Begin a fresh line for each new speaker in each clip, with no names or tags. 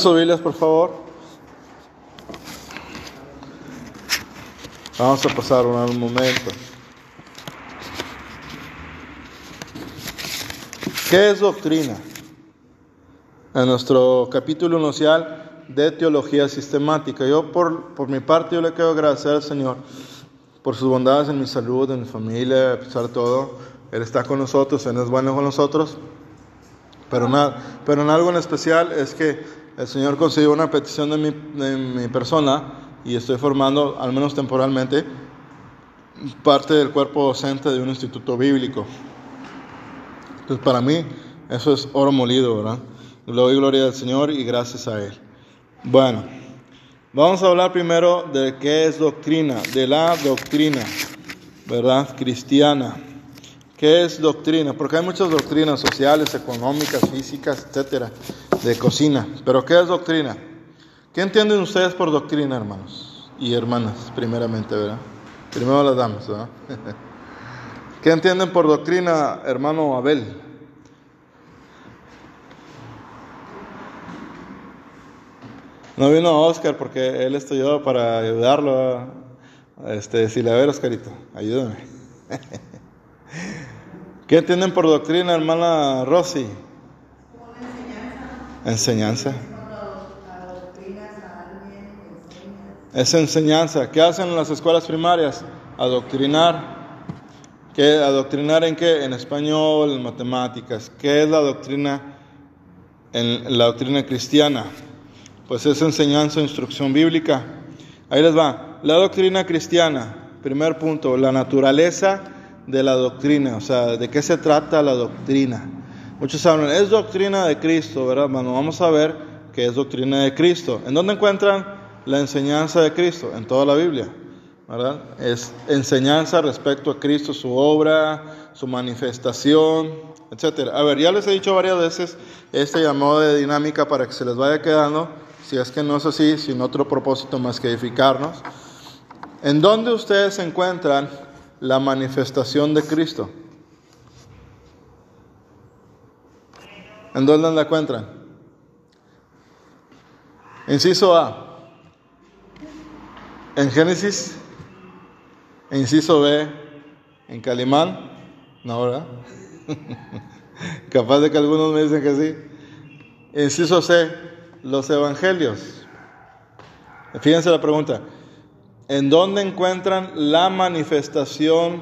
sus Biblias, por favor. Vamos a pasar un momento. ¿Qué es doctrina? En nuestro capítulo inicial de teología sistemática. Yo por, por mi parte yo le quiero agradecer al Señor por sus bondades en mi salud, en mi familia, a pesar de todo. Él está con nosotros, Él es bueno con nosotros. Pero, nada, pero en algo en especial es que el Señor consiguió una petición de mi, de mi persona y estoy formando, al menos temporalmente, parte del cuerpo docente de un instituto bíblico. Entonces, para mí, eso es oro molido, ¿verdad? Le doy gloria al Señor y gracias a Él. Bueno, vamos a hablar primero de qué es doctrina, de la doctrina, ¿verdad? Cristiana. ¿Qué es doctrina? Porque hay muchas doctrinas sociales, económicas, físicas, etcétera, de cocina. Pero ¿qué es doctrina? ¿Qué entienden ustedes por doctrina, hermanos y hermanas, primeramente, verdad? Primero las damas, ¿verdad? ¿Qué entienden por doctrina, hermano Abel? No vino Oscar porque él estudió para ayudarlo. Este, decirle, a ver, Oscarito, ayúdame. ¿Qué entienden por doctrina, hermana Rosy? Enseñanza. Es enseñanza. ¿Qué hacen en las escuelas primarias? Adoctrinar. ¿Qué, ¿Adoctrinar en qué? En español, en matemáticas. ¿Qué es la doctrina en la doctrina cristiana? Pues es enseñanza, instrucción bíblica. Ahí les va. La doctrina cristiana, primer punto, la naturaleza de la doctrina, o sea, de qué se trata la doctrina. Muchos hablan, es doctrina de Cristo, ¿verdad, hermano? Vamos a ver qué es doctrina de Cristo. ¿En dónde encuentran la enseñanza de Cristo? En toda la Biblia, ¿verdad? Es enseñanza respecto a Cristo, su obra, su manifestación, etcétera. A ver, ya les he dicho varias veces este llamado de dinámica para que se les vaya quedando, si es que no es así, sin otro propósito más que edificarnos. ¿En dónde ustedes encuentran la manifestación de Cristo? ¿En dónde la encuentran? Inciso A. En Génesis. Inciso B. En Calimán. No, ¿verdad? Capaz de que algunos me dicen que sí. Inciso C. Los evangelios. Fíjense la pregunta. ¿En dónde encuentran la manifestación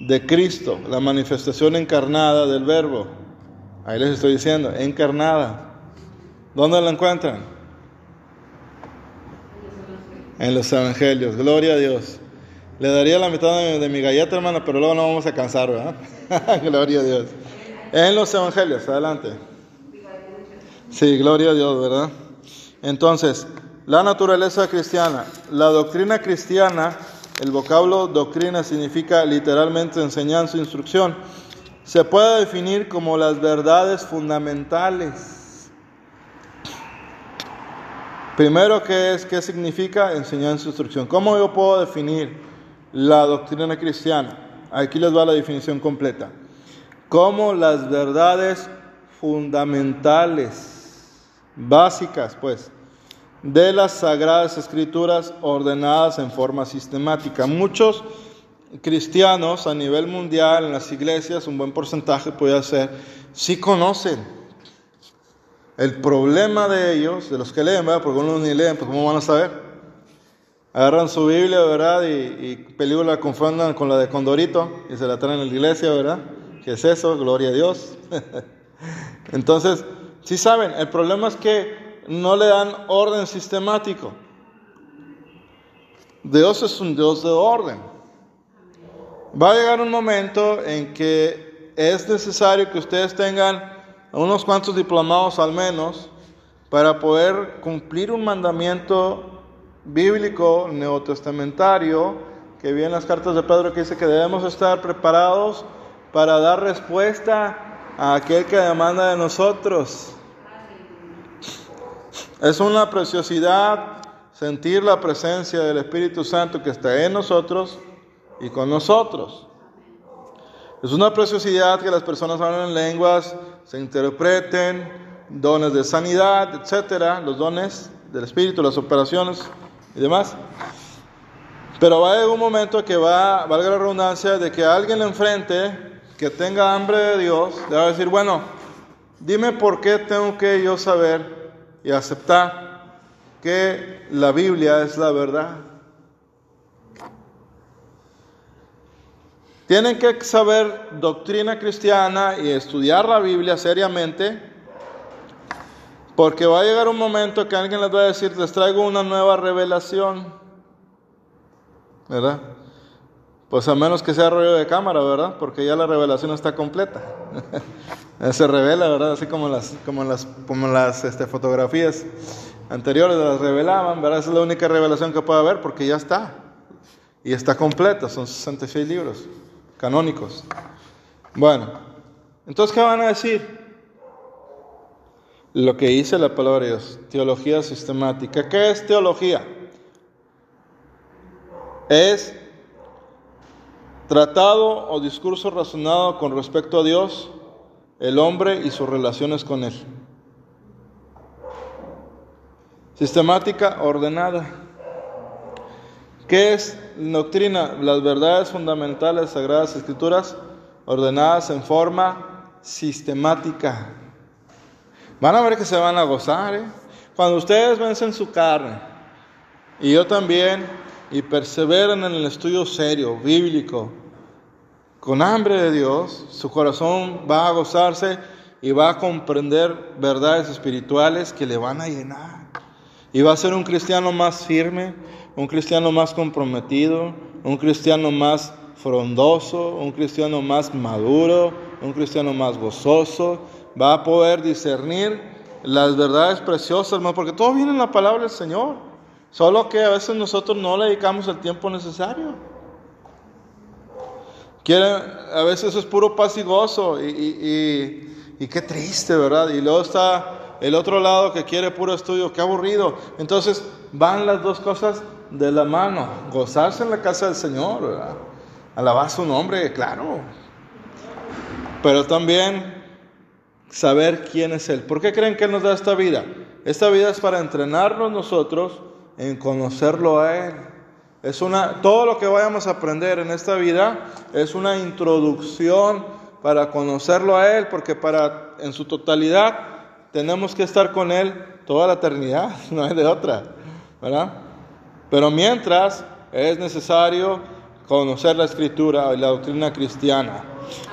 de Cristo? La manifestación encarnada del Verbo. Ahí les estoy diciendo, encarnada. ¿Dónde la encuentran? En los evangelios. Gloria a Dios. Le daría la mitad de, de mi galleta, hermano, pero luego no vamos a cansar, ¿verdad? gloria a Dios. En los evangelios, adelante. Sí, gloria a Dios, ¿verdad? Entonces, la naturaleza cristiana. La doctrina cristiana, el vocablo doctrina significa literalmente enseñanza, instrucción. Se puede definir como las verdades fundamentales. Primero, ¿qué es? ¿Qué significa enseñanza, instrucción? ¿Cómo yo puedo definir la doctrina cristiana? Aquí les va la definición completa. Como las verdades fundamentales, básicas, pues, de las sagradas escrituras ordenadas en forma sistemática. Muchos cristianos a nivel mundial en las iglesias, un buen porcentaje puede ser, sí conocen. El problema de ellos, de los que leen, ¿verdad? porque unos ni leen, pues ¿cómo van a saber? Agarran su Biblia, ¿verdad? Y, y peligro la confundan con la de Condorito y se la traen a la iglesia, ¿verdad? ¿Qué es eso? Gloria a Dios. Entonces, sí saben, el problema es que no le dan orden sistemático. Dios es un Dios de orden. Va a llegar un momento en que es necesario que ustedes tengan unos cuantos diplomados al menos para poder cumplir un mandamiento bíblico neotestamentario que viene en las cartas de Pedro que dice que debemos estar preparados para dar respuesta a aquel que demanda de nosotros. Es una preciosidad sentir la presencia del Espíritu Santo que está en nosotros y con nosotros. Es una preciosidad que las personas hablen en lenguas, se interpreten, dones de sanidad, etcétera, los dones del Espíritu, las operaciones y demás. Pero va a llegar un momento que va, valga la redundancia, de que alguien enfrente que tenga hambre de Dios, le va a decir, bueno, dime por qué tengo que yo saber y aceptar que la Biblia es la verdad. Tienen que saber doctrina cristiana y estudiar la Biblia seriamente, porque va a llegar un momento que alguien les va a decir, les traigo una nueva revelación, ¿verdad? Pues a menos que sea rollo de cámara, ¿verdad? Porque ya la revelación está completa. Se revela, ¿verdad? Así como las, como las, como las este, fotografías anteriores las revelaban, ¿verdad? Esa es la única revelación que puede haber porque ya está. Y está completa, son 66 libros canónicos. Bueno, entonces, ¿qué van a decir? Lo que dice la palabra de Dios, teología sistemática. ¿Qué es teología? Es tratado o discurso razonado con respecto a Dios, el hombre y sus relaciones con Él. Sistemática ordenada. ¿Qué es doctrina? Las verdades fundamentales, sagradas escrituras, ordenadas en forma sistemática. Van a ver que se van a gozar. ¿eh? Cuando ustedes vencen su carne, y yo también, y perseveran en el estudio serio, bíblico, con hambre de Dios, su corazón va a gozarse y va a comprender verdades espirituales que le van a llenar. Y va a ser un cristiano más firme, un cristiano más comprometido, un cristiano más frondoso, un cristiano más maduro, un cristiano más gozoso, va a poder discernir las verdades preciosas, hermano, porque todo viene en la palabra del Señor, solo que a veces nosotros no le dedicamos el tiempo necesario. Quiere, a veces es puro paz y gozo y, y, qué triste, ¿verdad? Y luego está el otro lado que quiere puro estudio, qué aburrido. Entonces van las dos cosas de la mano, gozarse en la casa del Señor, ¿verdad? alabar su nombre, claro, pero también saber quién es Él. ¿Por qué creen que Él nos da esta vida? Esta vida es para entrenarnos nosotros en conocerlo a Él. Es una, todo lo que vayamos a aprender en esta vida es una introducción para conocerlo a Él, porque para en su totalidad tenemos que estar con Él toda la eternidad, no hay de otra, ¿verdad? Pero mientras es necesario conocer la escritura y la doctrina cristiana.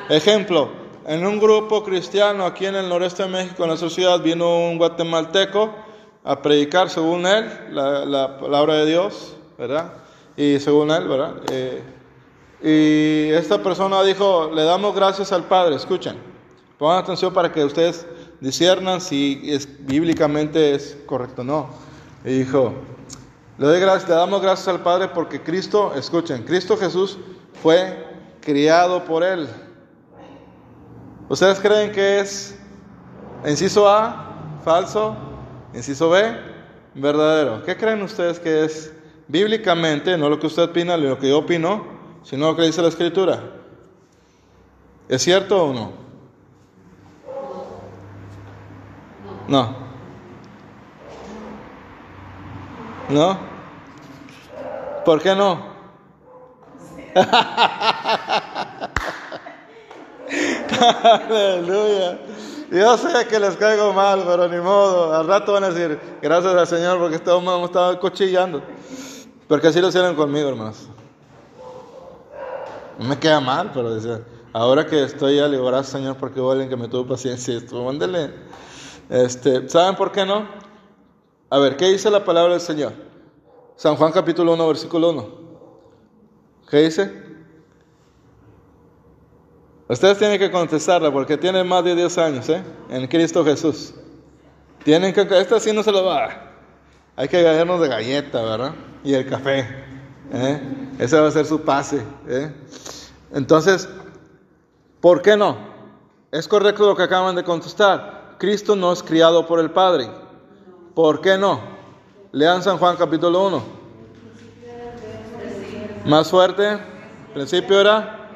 Ejemplo, en un grupo cristiano aquí en el noreste de México, en nuestra ciudad, vino un guatemalteco a predicar según él la, palabra de Dios, ¿verdad? Y según él, ¿verdad? Eh, y esta persona dijo, le damos gracias al Padre, escuchen, pongan atención para que ustedes disiernan si bíblicamente es correcto o no. Y dijo, le, le damos gracias al Padre porque Cristo, escuchen, Cristo Jesús fue criado por Él. ¿Ustedes creen que es inciso A, falso? Inciso B, verdadero. ¿Qué creen ustedes que es bíblicamente, no lo que usted opina, lo que yo opino, sino lo que dice la Escritura? ¿Es cierto o no? No. ¿No? ¿Por qué no? Aleluya. Yo sé que les caigo mal, pero ni modo. Al rato van a decir, gracias al Señor porque todos hemos estado cochillando. Porque así lo hicieron conmigo, hermanos. No me queda mal, pero decía, ahora que estoy gracias Señor porque vuelven que me tuvo paciencia. Esto, mándele. Este, ¿Saben por qué no? A ver, ¿qué dice la palabra del Señor? San Juan capítulo 1, versículo 1. ¿Qué dice? Ustedes tienen que contestarla porque tienen más de 10 años ¿eh? en Cristo Jesús. Tienen que, esta sí no se lo va. Hay que ganarnos de galleta, ¿verdad? Y el café. ¿eh? Ese va a ser su pase. ¿eh? Entonces, ¿por qué no? Es correcto lo que acaban de contestar. Cristo no es criado por el Padre. ¿Por qué no? Lean San Juan capítulo 1. Más fuerte. Principio era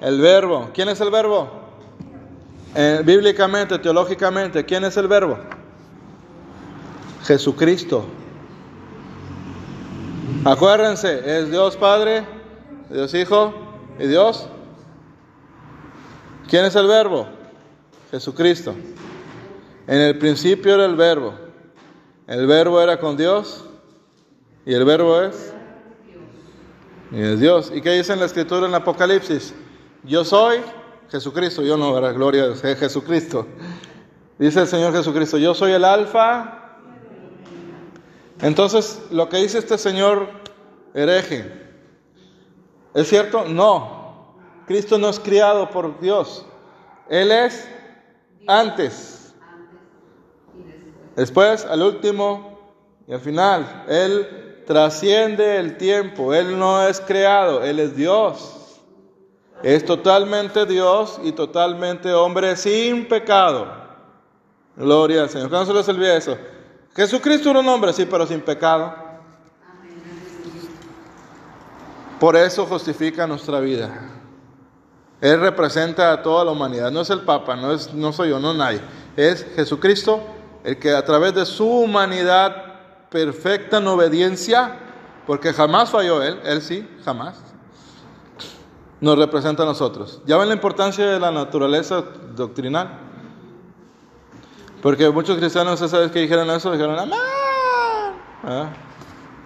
el verbo. ¿Quién es el verbo? Eh, bíblicamente, teológicamente, ¿quién es el verbo? Jesucristo. Acuérdense, es Dios Padre, Dios Hijo y Dios. ¿Quién es el verbo? Jesucristo. En el principio era el verbo. El verbo era con Dios y el verbo es y es Dios. ¿Y qué dice en la escritura en Apocalipsis? Yo soy Jesucristo, yo no, era gloria de Jesucristo. Dice el Señor Jesucristo, yo soy el alfa. Entonces, lo que dice este Señor hereje, ¿es cierto? No. Cristo no es criado por Dios. Él es antes. Después, al último y al final. Él trasciende el tiempo. Él no es creado, Él es Dios. Es totalmente Dios y totalmente hombre sin pecado. Gloria al Señor. ¿Cuándo se les olvida eso? Jesucristo era un hombre, sí, pero sin pecado. Por eso justifica nuestra vida. Él representa a toda la humanidad. No es el Papa, no, es, no soy yo, no nadie. Es Jesucristo el que a través de su humanidad perfecta en obediencia, porque jamás falló Él, Él sí, jamás, nos representa a nosotros. ¿Ya ven la importancia de la naturaleza doctrinal? Porque muchos cristianos, esa vez que dijeron eso, dijeron, amén. ¿Ah?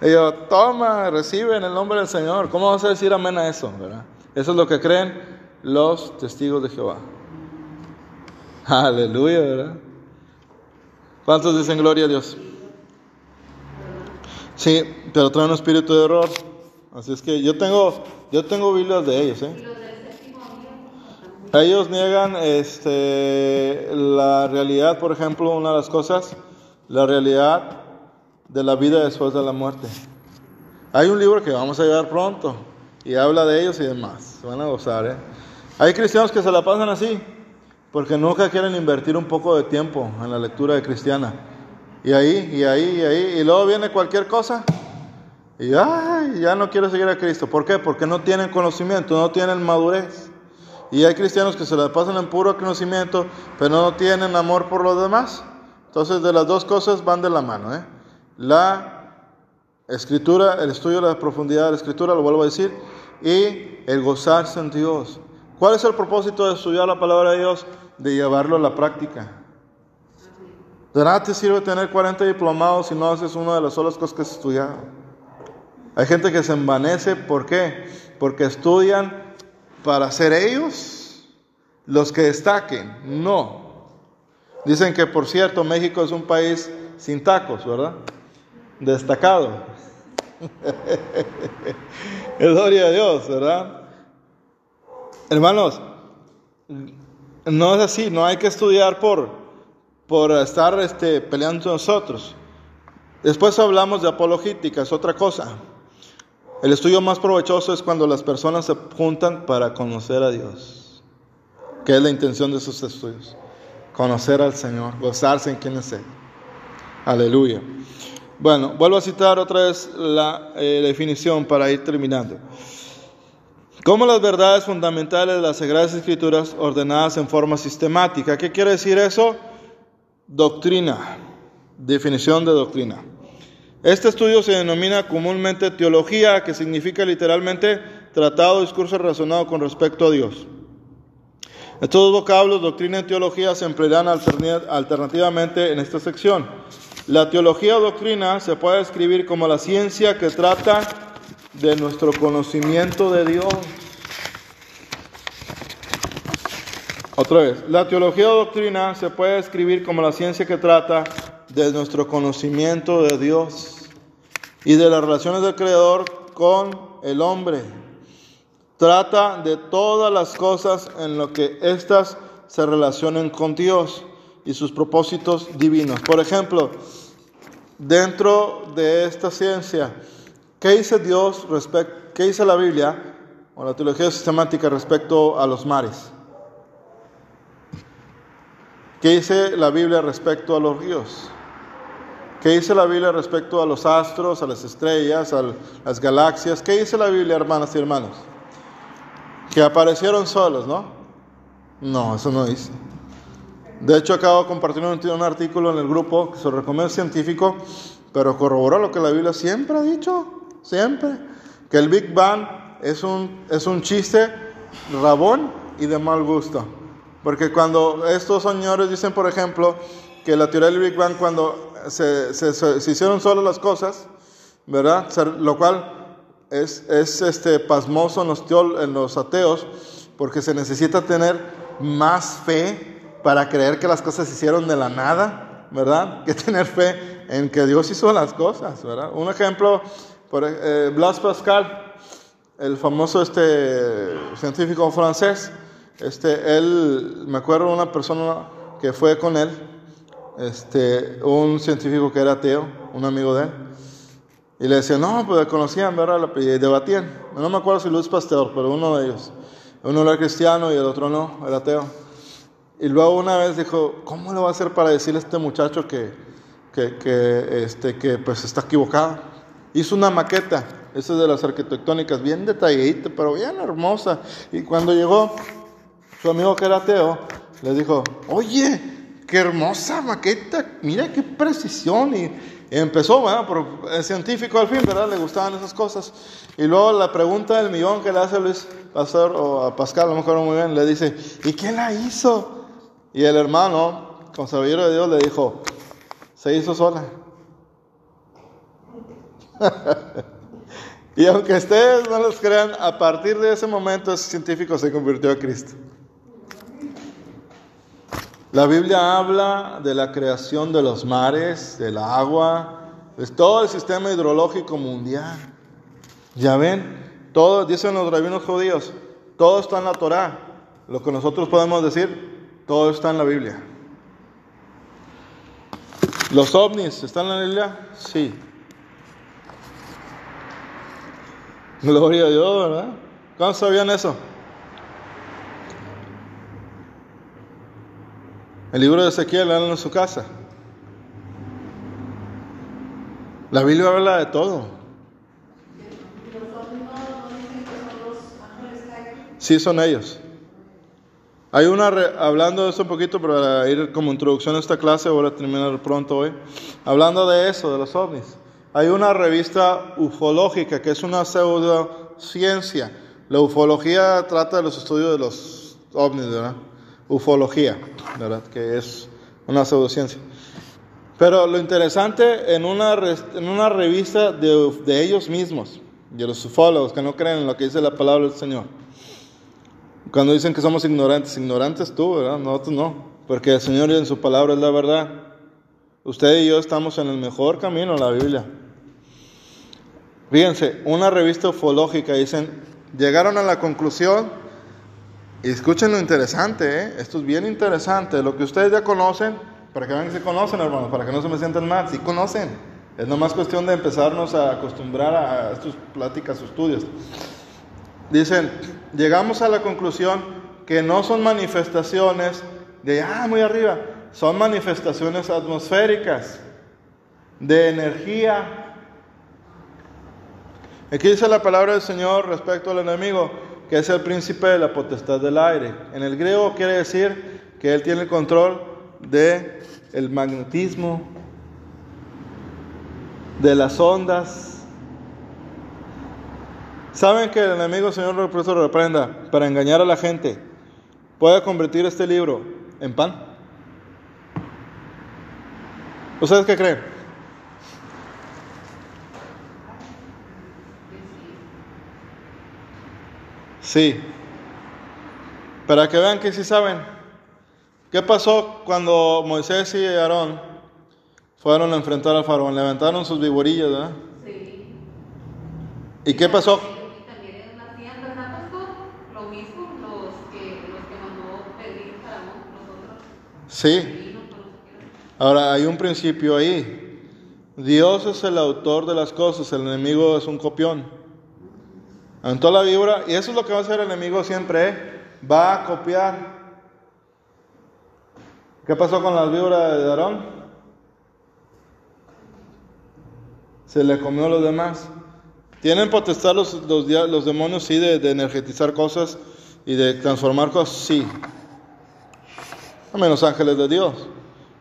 Y toma, recibe en el nombre del Señor. ¿Cómo vas a decir amén a eso? ¿verdad? Eso es lo que creen los testigos de Jehová. Aleluya, ¿verdad? ¿Cuántos dicen gloria a Dios? Sí, pero traen un espíritu de error. Así es que yo tengo, yo tengo Biblias de ellos, ¿eh? Ellos niegan este, la realidad, por ejemplo, una de las cosas, la realidad de la vida después de la muerte. Hay un libro que vamos a llevar pronto y habla de ellos y demás. Van a gozar, ¿eh? Hay cristianos que se la pasan así, porque nunca quieren invertir un poco de tiempo en la lectura de cristiana. Y ahí, y ahí, y ahí, y luego viene cualquier cosa. Y ay, ya no quiero seguir a Cristo. ¿Por qué? Porque no tienen conocimiento, no tienen madurez. Y hay cristianos que se la pasan en puro conocimiento, pero no tienen amor por los demás. Entonces, de las dos cosas van de la mano. ¿eh? La escritura, el estudio de la profundidad de la escritura, lo vuelvo a decir, y el gozarse en Dios. ¿Cuál es el propósito de estudiar la palabra de Dios? De llevarlo a la práctica. De nada te sirve tener 40 diplomados si no haces una de las solas cosas que has estudiado. Hay gente que se envanece, ¿por qué? Porque estudian para ser ellos los que destaquen. No. Dicen que, por cierto, México es un país sin tacos, ¿verdad? Destacado. Gloria a Dios, ¿verdad? Hermanos, no es así, no hay que estudiar por, por estar este, peleando nosotros. Después hablamos de apologética, es otra cosa. El estudio más provechoso es cuando las personas se juntan para conocer a Dios, que es la intención de esos estudios. Conocer al Señor, gozarse en quién es Él. Aleluya. Bueno, vuelvo a citar otra vez la eh, definición para ir terminando. Como las verdades fundamentales de las Sagradas Escrituras ordenadas en forma sistemática. ¿Qué quiere decir eso? Doctrina. Definición de doctrina. Este estudio se denomina comúnmente teología, que significa literalmente tratado, discurso razonado con respecto a Dios. Estos dos vocablos, doctrina y teología, se emplearán alternativamente en esta sección. La teología o doctrina se puede describir como la ciencia que trata de nuestro conocimiento de Dios. Otra vez, la teología o doctrina se puede describir como la ciencia que trata de nuestro conocimiento de Dios y de las relaciones del Creador con el hombre. Trata de todas las cosas en lo que éstas se relacionen con Dios y sus propósitos divinos. Por ejemplo, dentro de esta ciencia, ¿Qué dice Dios respecto, qué dice la Biblia o la teología sistemática respecto a los mares? ¿Qué dice la Biblia respecto a los ríos? ¿Qué dice la Biblia respecto a los astros, a las estrellas, a las galaxias? ¿Qué dice la Biblia, hermanas y hermanos? Que aparecieron solos, ¿no? No, eso no dice. De hecho, acabo de compartir un, artículo en el grupo que se recomienda científico, pero corroboró lo que la Biblia siempre ha dicho, siempre, que el Big Bang es un, es un chiste rabón y de mal gusto. Porque cuando estos señores dicen, por ejemplo, que la teoría del Big Bang, cuando se, se, hicieron solo las cosas, ¿verdad? Lo cual es, es este, pasmoso en los, en los ateos, porque se necesita tener más fe para creer que las cosas se hicieron de la nada, ¿verdad? Que tener fe en que Dios hizo las cosas, ¿verdad? Un ejemplo, por, eh, Blas Pascal, el famoso este, científico francés, este, él, me acuerdo una persona que fue con él, este, un científico que era ateo, un amigo de él, y le decía, no, pues conocían, ¿verdad? Y debatían. No me acuerdo si Luis Pasteur, pero uno de ellos. Uno era cristiano y el otro no, era ateo. Y luego una vez dijo, ¿cómo lo va a hacer para decirle a este muchacho que, que, que, este, que pues está equivocado? Hizo una maqueta, esa es de las arquitectónicas, bien detalladita, pero bien hermosa. Y cuando llegó, su amigo que era ateo, le dijo, oye, qué hermosa maqueta, mira qué precisión. Y, empezó, bueno, por el científico al fin, ¿verdad? Le gustaban esas cosas. Y luego la pregunta del millón que le hace Luis Pastor o a Pascal, a lo mejor muy bien, le dice, ¿y quién la hizo? Y el hermano, con sabiduría de Dios, le dijo, se hizo sola. y aunque ustedes no los crean, a partir de ese momento ese científico se convirtió a Cristo. La Biblia habla de la creación de los mares, del agua, de todo el sistema hidrológico mundial. Ya ven, todo, dicen los rabinos judíos, todo está en la Torah. Lo que nosotros podemos decir, todo está en la Biblia. ¿Los ovnis están en la Biblia? Sí. Gloria a Dios, ¿verdad? ¿Cuántos sabían eso? El libro de Ezequiel, en su casa. La Biblia habla de todo. Sí, son ellos. Hay una, hablando de eso un poquito para ir como introducción a esta clase, voy a terminar pronto hoy, hablando de eso, de los ovnis. Hay una revista ufológica que es una pseudociencia. La ufología trata de los estudios de los ovnis, ¿verdad? Ufología, ¿verdad? Que es una pseudociencia. Pero lo interesante en una, en una revista de, de ellos mismos, de los ufólogos que no creen en lo que dice la palabra del Señor cuando dicen que somos ignorantes, ignorantes tú, ¿verdad? Nosotros no, porque el Señor en su palabra es la verdad. Usted y yo estamos en el mejor camino, la Biblia. Fíjense, una revista ufológica dicen, llegaron a la conclusión, y escuchen lo interesante, ¿eh? esto es bien interesante, lo que ustedes ya conocen, para que vean que se conocen, hermanos, para que no se me sientan mal, sí conocen. Es nomás cuestión de empezarnos a acostumbrar a estas pláticas estudios. Dicen, llegamos a la conclusión que no son manifestaciones de, ah, muy arriba, son manifestaciones atmosféricas, de energía. Aquí dice la palabra del Señor respecto al enemigo, que es el príncipe de la potestad del aire. En el griego quiere decir que él tiene el control de el magnetismo, de las ondas, ¿Saben que el enemigo, Señor, profesor, reprenda para engañar a la gente? Puede convertir este libro en pan. ¿Ustedes qué creen? Sí. Para que vean que sí saben. ¿Qué pasó cuando Moisés y Aarón fueron a enfrentar al faraón? Levantaron sus viborillas, ¿verdad? Sí. ¿Y qué pasó? Sí. Ahora, hay un principio ahí. Dios es el autor de las cosas, el enemigo es un copión. Aventó la víbora, y eso es lo que va a hacer el enemigo siempre, ¿eh? va a copiar. ¿Qué pasó con las víboras de Darón? Se le comió a los demás. ¿Tienen potestad los, los, demonios, sí, de, de energetizar cosas y de transformar cosas? Sí. a menos ángeles de Dios.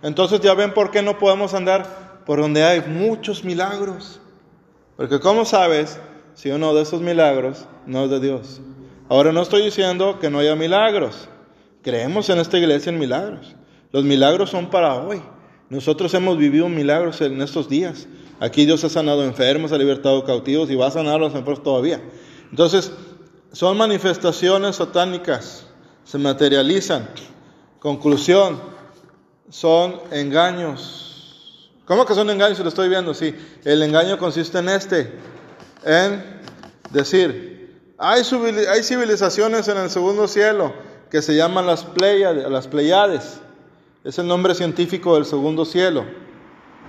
Entonces ya ven por qué no podemos andar por donde hay muchos milagros. Porque ¿cómo sabes si uno de esos milagros no es de Dios? Ahora no estoy diciendo que no haya milagros. Creemos en esta iglesia en milagros. Los milagros son para hoy. Nosotros hemos vivido milagros en estos días. Aquí Dios ha sanado enfermos, ha libertado cautivos y va a sanar a los enfermos todavía. Entonces, son manifestaciones satánicas, se materializan. Conclusión, son engaños. ¿Cómo que son engaños? Lo estoy viendo, sí. El engaño consiste en este, en decir, hay, civilizaciones en el segundo cielo que se llaman las Pleiades, las Pleiades. Es el nombre científico del segundo cielo.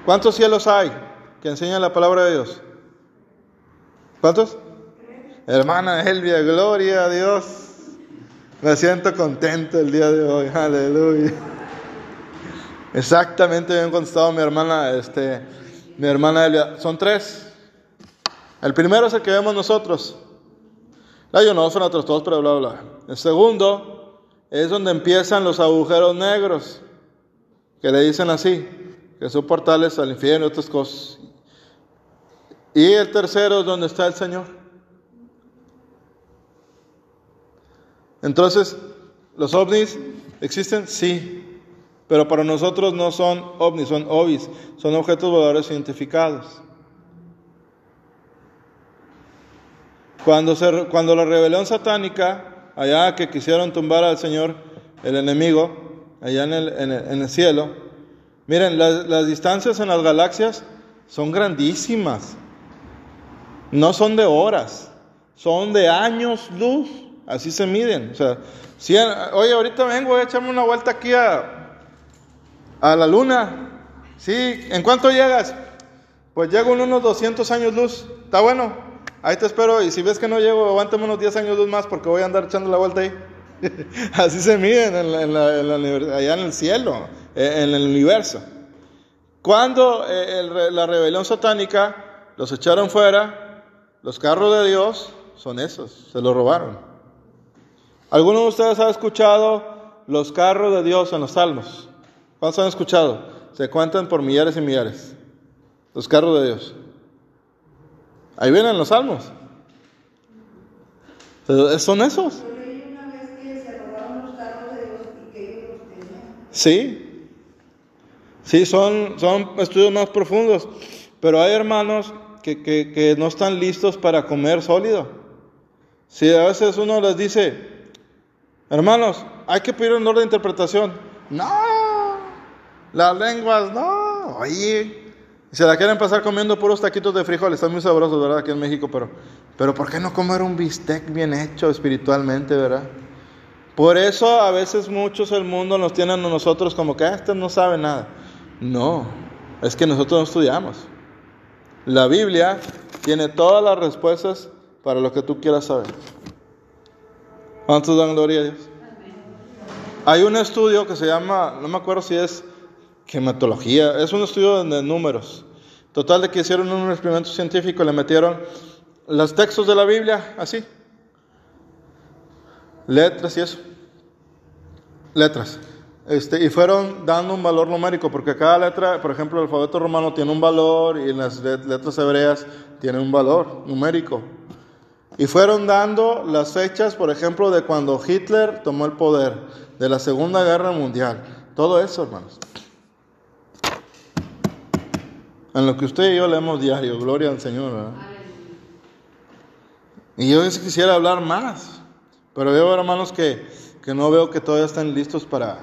¿Cuántos cielos hay que enseñan la palabra de Dios? ¿Cuántos? Hermana Elvia, gloria a Dios. Me siento contento el día de hoy. Aleluya. Exactamente bien contestado mi hermana, este, mi hermana Elvia. Son tres. El primero es el que vemos nosotros. no son otros dos, pero bla, bla. El segundo es donde empiezan los agujeros negros, que le dicen así, que son portales al infierno y otras cosas. Y el tercero es donde está el Señor. Entonces, ¿los ovnis existen? Sí. Pero para nosotros no son ovnis, son ovis, son objetos voladores identificados. Cuando, se, cuando la rebelión satánica, allá que quisieron tumbar al Señor, el enemigo, allá en el, en el, cielo, miren, las, las distancias en las galaxias son grandísimas. No son de horas, son de años luz. Así se miden. O sea, si, oye, ahorita vengo, voy a echarme una vuelta aquí a, a la luna. ¿Sí? ¿En cuánto llegas? Pues llego en unos 200 años luz. ¿Está bueno? Ahí te espero. Y si ves que no llego, aguántame unos 10 años más porque voy a andar echando la vuelta ahí. Así se miden en allá en el cielo, e, en el universo. Cuando eh, la rebelión satánica los echaron fuera, los carros de Dios son esos, se los robaron. ¿Alguno de ustedes ha escuchado los carros de Dios en los salmos? ¿Cuántos han escuchado? Se cuentan por millares y millares. Los carros de Dios. Ahí vienen los salmos. Son esos. Sí. Sí, son, son estudios más profundos. Pero hay hermanos que, que, que no están listos para comer sólido. Si a veces uno les dice, hermanos, hay que pedir un orden de interpretación. No, las lenguas, no. Oye, se la quieren pasar comiendo puros taquitos de frijoles. Están muy sabrosos, ¿verdad? Aquí en México, pero, pero ¿por qué no comer un bistec bien hecho espiritualmente, verdad? Por eso a veces muchos el mundo nos tienen a nosotros como que ah, este no sabe nada. No, es que nosotros no estudiamos. La Biblia tiene todas las respuestas para lo que tú quieras saber. ¿Cuántos dan gloria a Dios? Hay un estudio que se llama, no me acuerdo si es Gematología, es un estudio de números. Total de que hicieron un experimento científico, le metieron los textos de la Biblia, así. Letras y eso. Letras. Este, y fueron dando un valor numérico, porque cada letra, por ejemplo, el alfabeto romano tiene un valor y las letras hebreas tienen un valor numérico. Y fueron dando las fechas, por ejemplo, de cuando Hitler tomó el poder, de la Segunda Guerra Mundial. Todo eso, hermanos en lo que usted y yo leemos diario, gloria al Señor. Y yo quisiera hablar más, pero veo hermanos que, que no veo que todavía están listos para,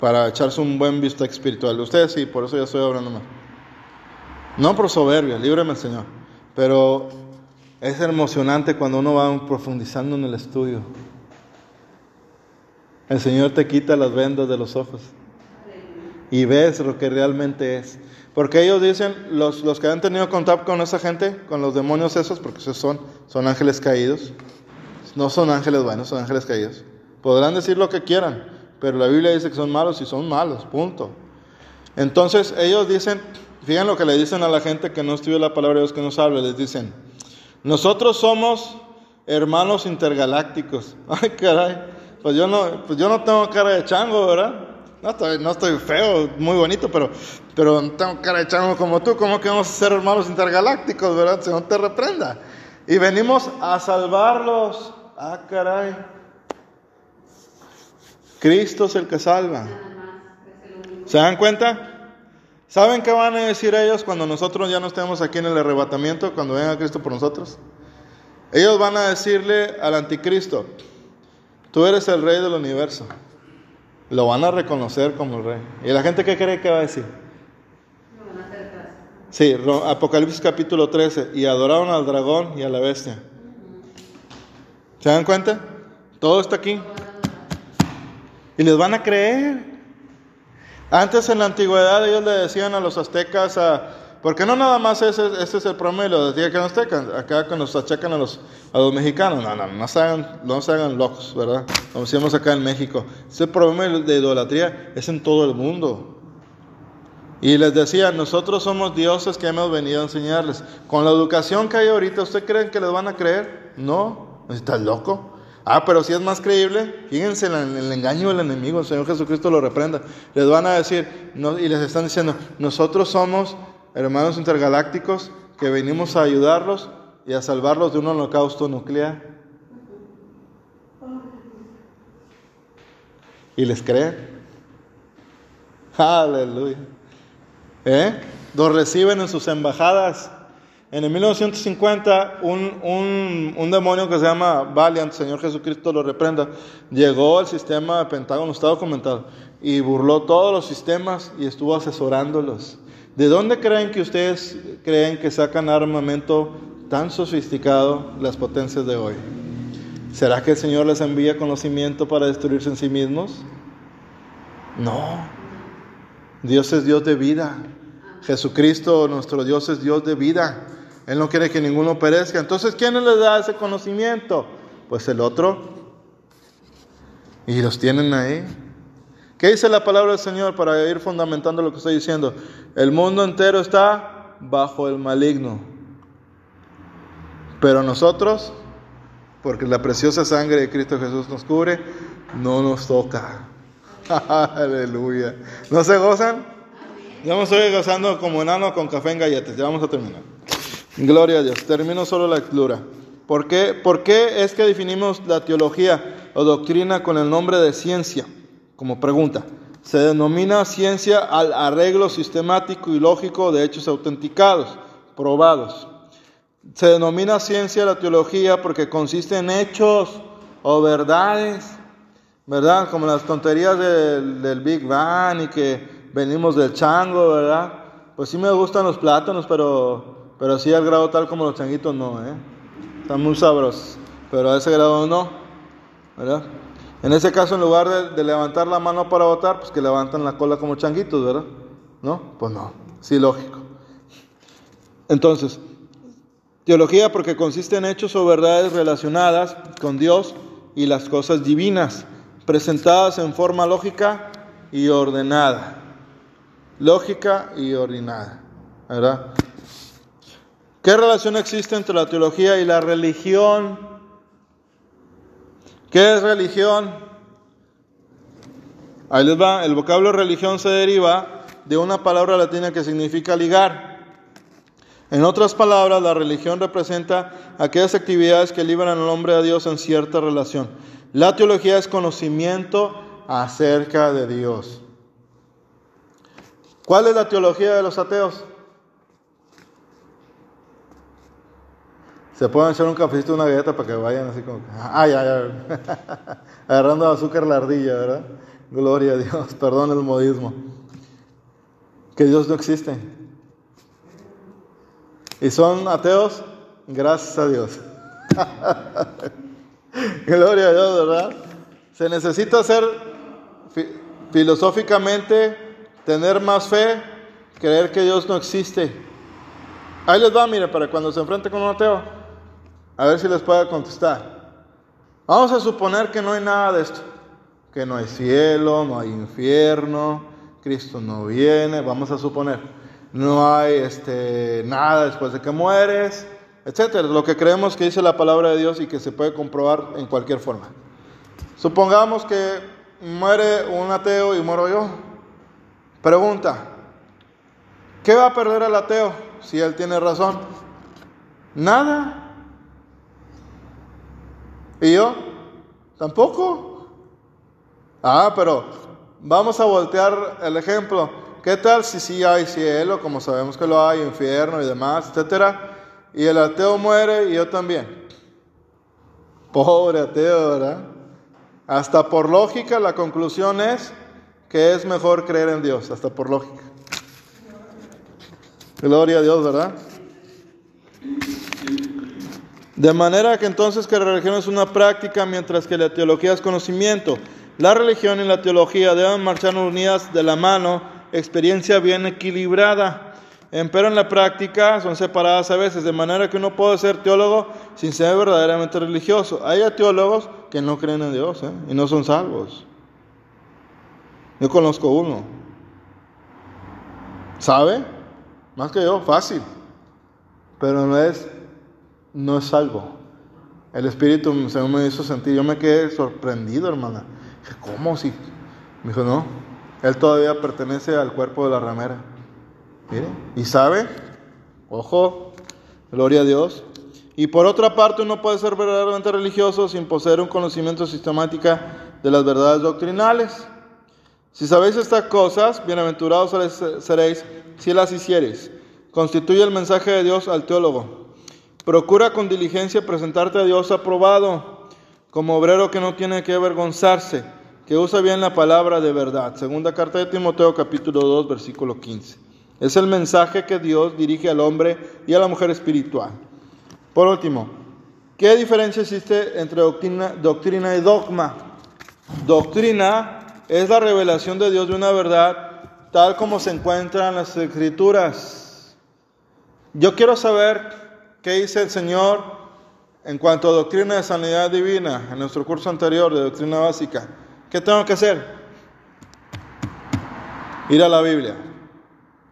para echarse un buen vista espiritual. Ustedes sí, por eso ya estoy hablando más. No por soberbia, líbreme el Señor, pero es emocionante cuando uno va profundizando en el estudio. El Señor te quita las vendas de los ojos y ves lo que realmente es. Porque ellos dicen, los, los que han tenido contacto con esa gente, con los demonios esos, porque esos son, son ángeles caídos, no son ángeles buenos, son ángeles caídos. Podrán decir lo que quieran, pero la Biblia dice que son malos y son malos, punto. Entonces ellos dicen, fíjense lo que le dicen a la gente que no estudia la palabra de Dios que nos habla, les dicen, nosotros somos hermanos intergalácticos. Ay, caray, pues yo no, pues yo no tengo cara de chango, ¿verdad? No estoy, feo, muy bonito, pero, pero tengo cara de como tú. ¿Cómo que vamos a ser hermanos intergalácticos, verdad? No te reprenda. Y venimos a salvarlos. Ah, caray. Cristo es el que salva. ¿Se dan cuenta? ¿Saben qué van a decir ellos cuando nosotros ya no estemos aquí en el arrebatamiento, cuando venga Cristo por nosotros? Ellos van a decirle al anticristo, tú eres el rey del universo. Lo van a reconocer como el rey. ¿Y la gente qué cree que va a decir? Sí, Apocalipsis capítulo 13. Y adoraron al dragón y a la bestia. ¿Se dan cuenta? Todo está aquí. Y les van a creer. Antes en la antigüedad ellos le decían a los aztecas, a, porque no nada más ese, es el promedio, decía que los aztecas, acá que nos achacan a los, a los mexicanos, no, no, no se hagan, no se hagan locos, ¿verdad? Como decíamos acá en México. Ese promedio de idolatría es en todo el mundo. Y les decía, nosotros somos dioses que hemos venido a enseñarles. Con la educación que hay ahorita, ¿usted creen que les van a creer? No, está loco. Ah, pero si es más creíble, fíjense en el engaño del enemigo, el Señor Jesucristo lo reprenda. Les van a decir, no, y les están diciendo, nosotros somos hermanos intergalácticos que venimos a ayudarlos y a salvarlos de un holocausto nuclear. ¿Y les creen? Aleluya. ¿Eh? Los reciben en sus embajadas. En el 1950, un, un, demonio que se llama Valiant, Señor Jesucristo lo reprenda, llegó al sistema de Pentágono, está documentado, y burló todos los sistemas y estuvo asesorándolos. ¿De dónde creen que ustedes creen que sacan armamento tan sofisticado las potencias de hoy? ¿Será que el Señor les envía conocimiento para destruirse en sí mismos? No. Dios es Dios de vida. Jesucristo, nuestro Dios, es Dios de vida. Él no quiere que ninguno perezca. Entonces, ¿quién les da ese conocimiento? Pues el otro. Y los tienen ahí. ¿Qué dice la palabra del Señor para ir fundamentando lo que estoy diciendo? El mundo entero está bajo el maligno. Pero nosotros, porque la preciosa sangre de Cristo Jesús nos cubre, no nos toca. Aleluya. ¿No se gozan? Ya me estoy gozando como enano con café en galletas. Ya vamos a terminar. Gloria a Dios. Termino solo la lectura. ¿Por qué, ¿Por qué es que definimos la teología o doctrina con el nombre de ciencia? Como pregunta. Se denomina ciencia al arreglo sistemático y lógico de hechos autenticados, probados. Se denomina ciencia la teología porque consiste en hechos o verdades, ¿verdad? Como las tonterías del, Big Bang y que venimos del chango, ¿verdad? Pues sí me gustan los plátanos, pero pero sí al grado tal como los changuitos no, ¿eh? Están muy sabrosos. Pero a ese grado no, ¿verdad? En ese caso, en lugar de, levantar la mano para votar, pues que levantan la cola como changuitos, ¿verdad? ¿No? Pues no. Sí, lógico. Entonces, teología porque consiste en hechos o verdades relacionadas con Dios y las cosas divinas, presentadas en forma lógica y ordenada. Lógica y ordenada, ¿verdad? ¿Qué relación existe entre la teología y la religión? ¿Qué es religión? Ahí les va, el vocablo religión se deriva de una palabra latina que significa ligar. En otras palabras, la religión representa aquellas actividades que liberan al hombre a Dios en cierta relación. La teología es conocimiento acerca de Dios. ¿Cuál es la teología de los ateos? Se pueden echar un cafecito una galleta para que vayan así como, ay, ay, ay, agarrando azúcar la ardilla, ¿verdad? Gloria a Dios, perdón el modismo. Que Dios no existe. Y son ateos, gracias a Dios. Gloria a Dios, ¿verdad? Se necesita ser filosóficamente, tener más fe, creer que Dios no existe. Ahí les va, mire, para cuando se enfrente con un ateo. A ver si les puedo contestar. Vamos a suponer que no hay nada de esto. Que no hay cielo, no hay infierno, Cristo no viene, vamos a suponer. No hay este, nada después de que mueres, etcétera. Lo que creemos que dice la palabra de Dios y que se puede comprobar en cualquier forma. Supongamos que muere un ateo y muero yo. Pregunta, ¿qué va a perder el ateo si él tiene razón? Nada. ¿Y yo? Tampoco. Ah, pero vamos a voltear el ejemplo. ¿Qué tal si sí hay cielo, como sabemos que lo hay, infierno y demás, etcétera? Y el ateo muere y yo también. Pobre ateo, ¿verdad? Hasta por lógica la conclusión es que es mejor creer en Dios, hasta por lógica. Gloria a Dios, ¿verdad? De manera que entonces que la religión es una práctica mientras que la teología es conocimiento. La religión y la teología deben marchar unidas de la mano, experiencia bien equilibrada. Pero en la práctica son separadas a veces, de manera que uno puede ser teólogo sin ser verdaderamente religioso. Hay teólogos que no creen en Dios ¿eh? y no son salvos. Yo conozco uno. ¿Sabe? Más que yo, fácil. Pero no es, no es salvo. El Espíritu se me hizo sentir, yo me quedé sorprendido, hermana. ¿cómo si? Me dijo, no, él todavía pertenece al cuerpo de la ramera. ¿y sabe? Ojo, gloria a Dios. Y por otra parte, uno puede ser verdaderamente religioso sin poseer un conocimiento sistemático de las verdades doctrinales. Si sabéis estas cosas, bienaventurados seréis si las hiciereis. Constituye el mensaje de Dios al teólogo. Procura con diligencia presentarte a Dios aprobado, como obrero que no tiene que avergonzarse, que usa bien la palabra de verdad. Segunda carta de Timoteo capítulo 2 versículo 15. Es el mensaje que Dios dirige al hombre y a la mujer espiritual. Por último, ¿qué diferencia existe entre doctrina, doctrina y dogma? Doctrina es la revelación de Dios de una verdad tal como se encuentra en las escrituras. Yo quiero saber qué dice el Señor en cuanto a doctrina de sanidad divina en nuestro curso anterior de doctrina básica. ¿Qué tengo que hacer? Ir a la Biblia.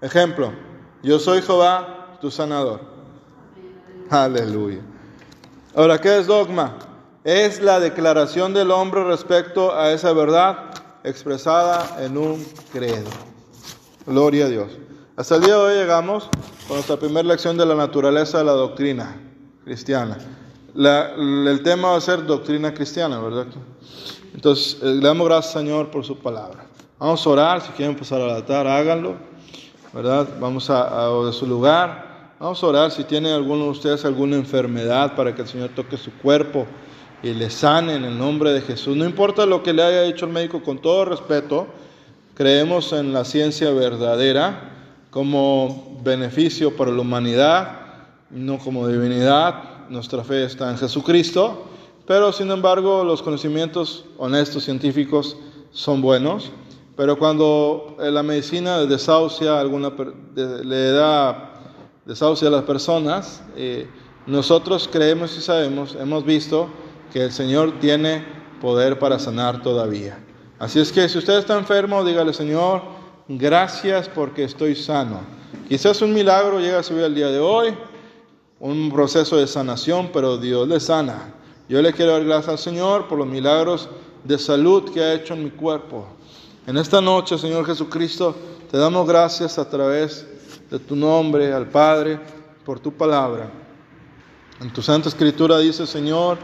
Ejemplo, yo soy Jehová, tu sanador. Aleluya. Ahora, ¿qué es dogma? Es la declaración del hombre respecto a esa verdad expresada en un credo. Gloria a Dios. Hasta el día de hoy llegamos con nuestra primera lección de la naturaleza de la doctrina cristiana. el tema va a ser doctrina cristiana, ¿verdad? Entonces, eh, le damos gracias, Señor, por su palabra. Vamos a orar, si quieren pasar al altar, háganlo. ¿verdad? Vamos a, de su lugar. Vamos a orar si tiene alguno de ustedes alguna enfermedad para que el Señor toque su cuerpo y le sane en el nombre de Jesús. No importa lo que le haya dicho el médico, con todo respeto, creemos en la ciencia verdadera como beneficio para la humanidad, no como divinidad. Nuestra fe está en Jesucristo, pero sin embargo los conocimientos honestos científicos son buenos. Pero cuando la medicina desahucia alguna, le da desahucia a las personas, eh, nosotros creemos y sabemos, hemos visto que el Señor tiene poder para sanar todavía. Así es que si usted está enfermo, dígale, Señor, gracias porque estoy sano. Quizás un milagro llega a su vida el día de hoy, un proceso de sanación, pero Dios le sana. Yo le quiero dar gracias al Señor por los milagros de salud que ha hecho en mi cuerpo. En esta noche, Señor Jesucristo, te damos gracias a través de tu nombre al Padre por tu palabra. En tu Santa Escritura dice, Señor,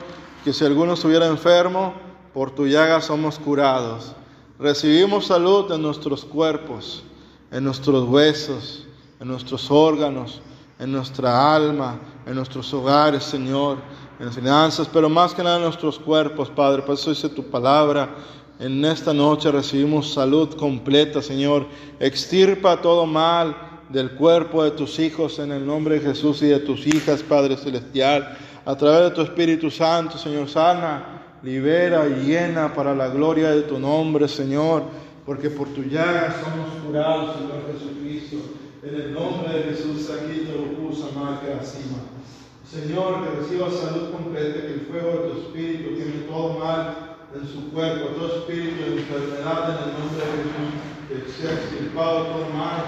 que si alguno estuviera enfermo, por tu llaga somos curados. Recibimos salud en nuestros cuerpos, en nuestros huesos, en nuestros órganos, en nuestra alma, en nuestros hogares, Señor, en las finanzas, pero más que nada en nuestros cuerpos, Padre. Por eso dice tu palabra en esta noche recibimos salud completa, Señor. Extirpa todo mal del cuerpo de tus hijos en el nombre de Jesús y de tus hijas, Padre Celestial. A través de tu Espíritu Santo, Señor, sana, libera y llena para la gloria de tu nombre, Señor. Porque por tu llaga somos curados, Señor Jesucristo. En el nombre de Jesús, aquí más que encima. Señor, que reciba salud completa, que el fuego de tu Espíritu tiene todo mal en su cuerpo, todo espíritu de enfermedad en el nombre de Jesús, que sea extirpado todo mal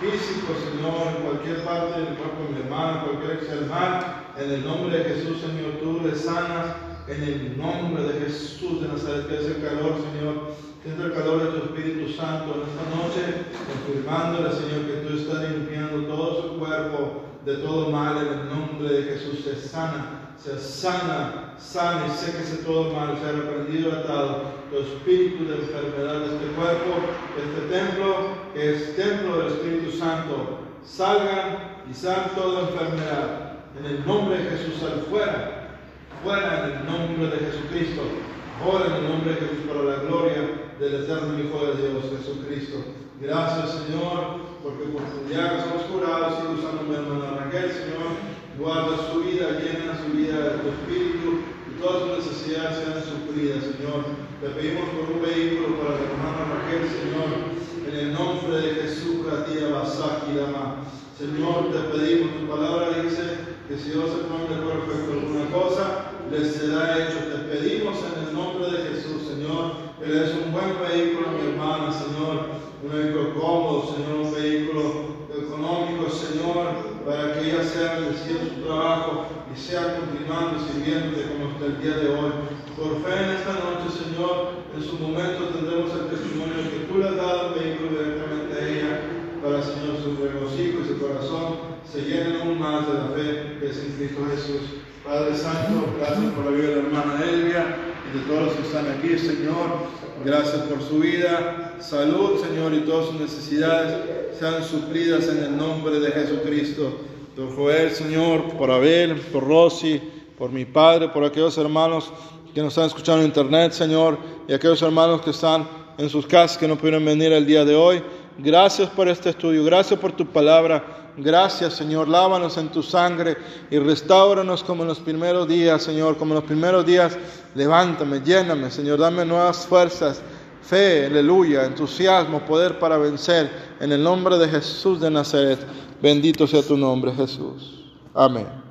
físico, Señor, en cualquier parte del cuerpo mi hermano, cualquier mal, en el nombre de Jesús, Señor, tú le sanas en el nombre de Jesús de Nazaret, que es el calor, Señor. Siento el calor de tu Espíritu Santo en esta noche, confirmándole, Señor, que tú estás limpiando todo su cuerpo de todo mal en el nombre de Jesús. Se sana, se sana, sana y séquese todo mal, sea reprendido, atado. Tu espíritu de enfermedad de este cuerpo, de este templo, que es templo del Espíritu Santo, salgan y salgan toda enfermedad. En el nombre de Jesús, sal fuera, fuera en el nombre de Jesucristo. Ahora en el nombre de Jesús para la gloria del eterno Hijo de Dios, Jesucristo. Gracias, Señor, porque por tu llaga somos curados. y usando mi hermana Raquel, Señor. Guarda su vida, llena su vida de tu espíritu y todas sus necesidades sean suplidas, Señor. Te pedimos por un vehículo para la hermana Raquel, Señor. En el nombre de Jesús, Ratia Basaki Dama. Señor, te pedimos, tu palabra dice que si Dios se pone de acuerdo con alguna cosa, les será hecho. Te pedimos en el nombre de Jesús, Señor, le des un buen vehículo mi hermana, Señor, un vehículo cómodo, Señor, un vehículo económico, Señor, para que ella sea bendecida en su trabajo y sea continuando sirviéndote como hasta el día de hoy. Por fe en esta noche, Señor, en su momento tendremos el testimonio que tú le has dado el vehículo directamente a ella, para, Señor, su regocijo y su corazón se llenen aún más de la fe que es en Cristo Jesús. Padre Santo, gracias por la vida de la hermana Elvia y de todos los que están aquí, Señor. Gracias por su vida, salud, Señor, y todas sus necesidades sean suplidas en el nombre de Jesucristo. Por Joel, Señor, por Abel, por Rosy, por mi Padre, por aquellos hermanos que nos están escuchando en internet, Señor, y aquellos hermanos que están en sus casas que no pudieron venir el día de hoy. Gracias por este estudio, gracias por tu palabra. Gracias, Señor. Lávanos en tu sangre y restauranos como en los primeros días, Señor. Como en los primeros días, levántame, lléname, Señor. Dame nuevas fuerzas, fe, aleluya, entusiasmo, poder para vencer. En el nombre de Jesús de Nazaret. Bendito sea tu nombre, Jesús. Amén.